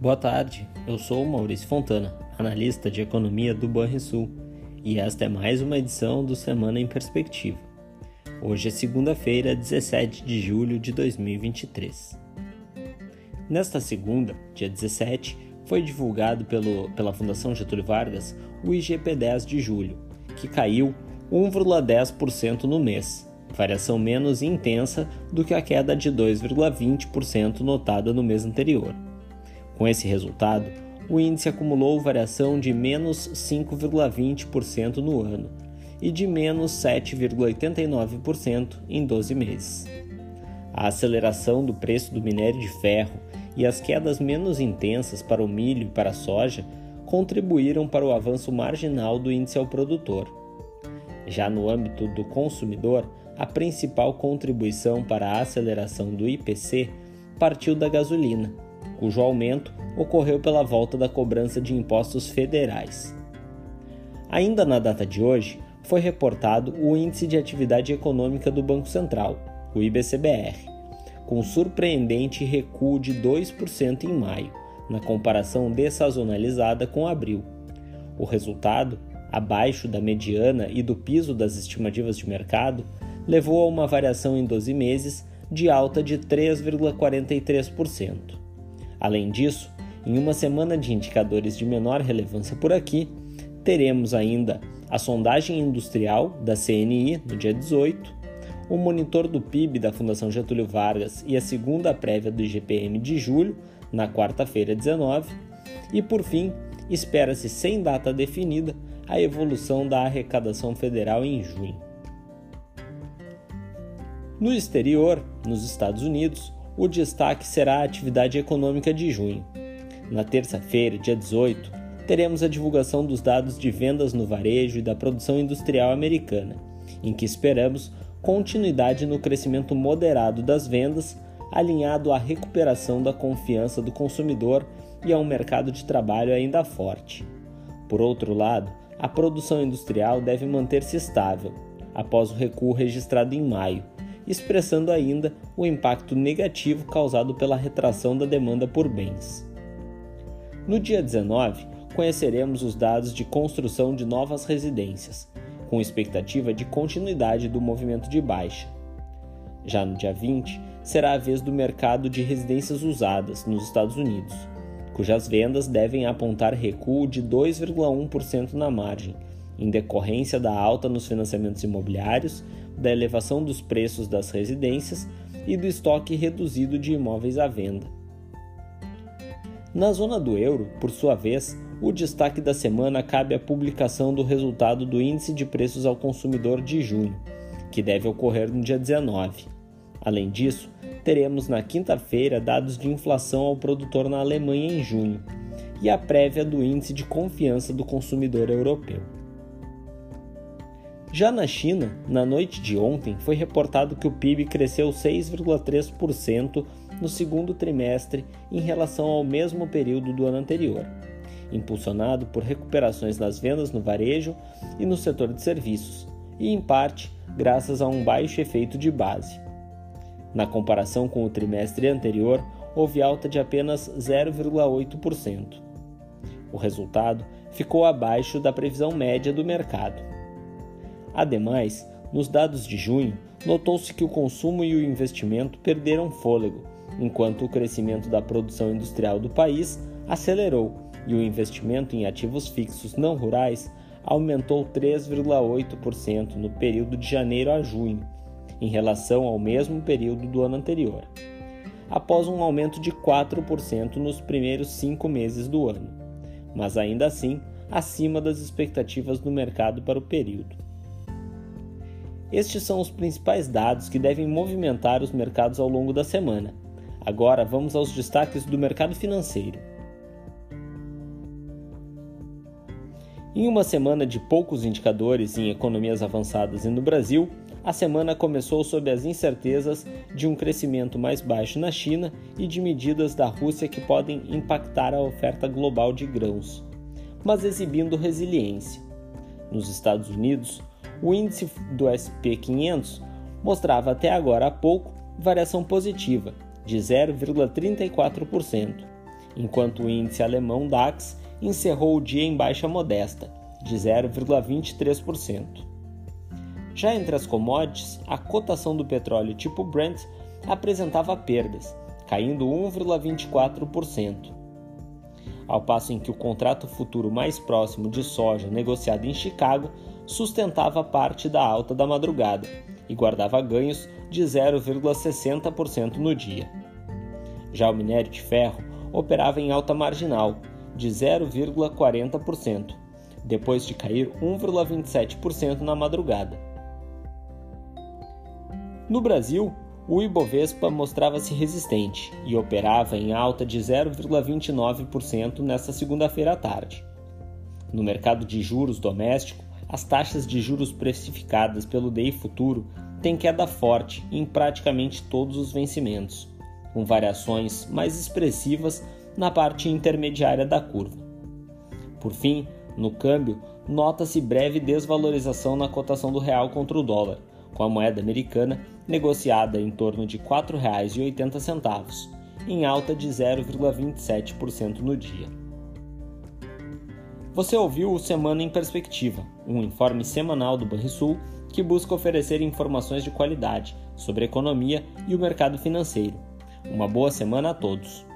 Boa tarde, eu sou Maurício Fontana, analista de economia do Banrisul, e esta é mais uma edição do Semana em Perspectiva. Hoje é segunda-feira, 17 de julho de 2023. Nesta segunda, dia 17, foi divulgado pelo, pela Fundação Getúlio Vargas o IGP-10 de julho, que caiu 1,10% no mês, variação menos intensa do que a queda de 2,20% notada no mês anterior. Com esse resultado, o índice acumulou variação de menos 5,20% no ano e de menos 7,89% em 12 meses. A aceleração do preço do minério de ferro e as quedas menos intensas para o milho e para a soja contribuíram para o avanço marginal do índice ao produtor. Já no âmbito do consumidor, a principal contribuição para a aceleração do IPC partiu da gasolina cujo aumento ocorreu pela volta da cobrança de impostos federais. Ainda na data de hoje, foi reportado o Índice de Atividade Econômica do Banco Central, o IBCBR, com surpreendente recuo de 2% em maio, na comparação dessazonalizada com abril. O resultado, abaixo da mediana e do piso das estimativas de mercado, levou a uma variação em 12 meses de alta de 3,43%. Além disso, em uma semana de indicadores de menor relevância por aqui, teremos ainda a sondagem industrial da CNI no dia 18, o monitor do PIB da Fundação Getúlio Vargas e a segunda prévia do IGPM de julho, na quarta-feira 19, e por fim, espera-se sem data definida a evolução da arrecadação federal em junho. No exterior, nos Estados Unidos, o destaque será a atividade econômica de junho. Na terça-feira, dia 18, teremos a divulgação dos dados de vendas no varejo e da produção industrial americana, em que esperamos continuidade no crescimento moderado das vendas, alinhado à recuperação da confiança do consumidor e a um mercado de trabalho ainda forte. Por outro lado, a produção industrial deve manter-se estável, após o recuo registrado em maio, expressando ainda o impacto negativo causado pela retração da demanda por bens. No dia 19, conheceremos os dados de construção de novas residências, com expectativa de continuidade do movimento de baixa. Já no dia 20, será a vez do mercado de residências usadas nos Estados Unidos, cujas vendas devem apontar recuo de 2,1% na margem, em decorrência da alta nos financiamentos imobiliários, da elevação dos preços das residências e do estoque reduzido de imóveis à venda. Na zona do euro, por sua vez, o destaque da semana cabe à publicação do resultado do Índice de Preços ao Consumidor de junho, que deve ocorrer no dia 19. Além disso, teremos na quinta-feira dados de inflação ao produtor na Alemanha em junho e a prévia do Índice de Confiança do Consumidor Europeu. Já na China, na noite de ontem, foi reportado que o PIB cresceu 6,3% no segundo trimestre em relação ao mesmo período do ano anterior, impulsionado por recuperações nas vendas no varejo e no setor de serviços, e em parte graças a um baixo efeito de base. Na comparação com o trimestre anterior, houve alta de apenas 0,8%. O resultado ficou abaixo da previsão média do mercado. Ademais, nos dados de junho, notou-se que o consumo e o investimento perderam fôlego, enquanto o crescimento da produção industrial do país acelerou e o investimento em ativos fixos não rurais aumentou 3,8% no período de janeiro a junho, em relação ao mesmo período do ano anterior, após um aumento de 4% nos primeiros cinco meses do ano, mas ainda assim acima das expectativas do mercado para o período. Estes são os principais dados que devem movimentar os mercados ao longo da semana. Agora vamos aos destaques do mercado financeiro. Em uma semana de poucos indicadores em economias avançadas e no Brasil, a semana começou sob as incertezas de um crescimento mais baixo na China e de medidas da Rússia que podem impactar a oferta global de grãos, mas exibindo resiliência. Nos Estados Unidos, o índice do SP500 mostrava até agora há pouco variação positiva, de 0,34%, enquanto o índice alemão DAX encerrou o dia em baixa modesta, de 0,23%. Já entre as commodities, a cotação do petróleo tipo Brent apresentava perdas, caindo 1,24%. Ao passo em que o contrato futuro mais próximo de soja negociado em Chicago sustentava parte da alta da madrugada e guardava ganhos de 0,60% no dia. Já o minério de ferro operava em alta marginal, de 0,40%, depois de cair 1,27% na madrugada. No Brasil, o Ibovespa mostrava-se resistente e operava em alta de 0,29% nesta segunda-feira à tarde. No mercado de juros doméstico, as taxas de juros precificadas pelo DI futuro têm queda forte em praticamente todos os vencimentos, com variações mais expressivas na parte intermediária da curva. Por fim, no câmbio, nota-se breve desvalorização na cotação do real contra o dólar, com a moeda americana negociada em torno de R$ 4,80, em alta de 0,27% no dia. Você ouviu o Semana em Perspectiva, um informe semanal do Banrisul que busca oferecer informações de qualidade sobre economia e o mercado financeiro. Uma boa semana a todos!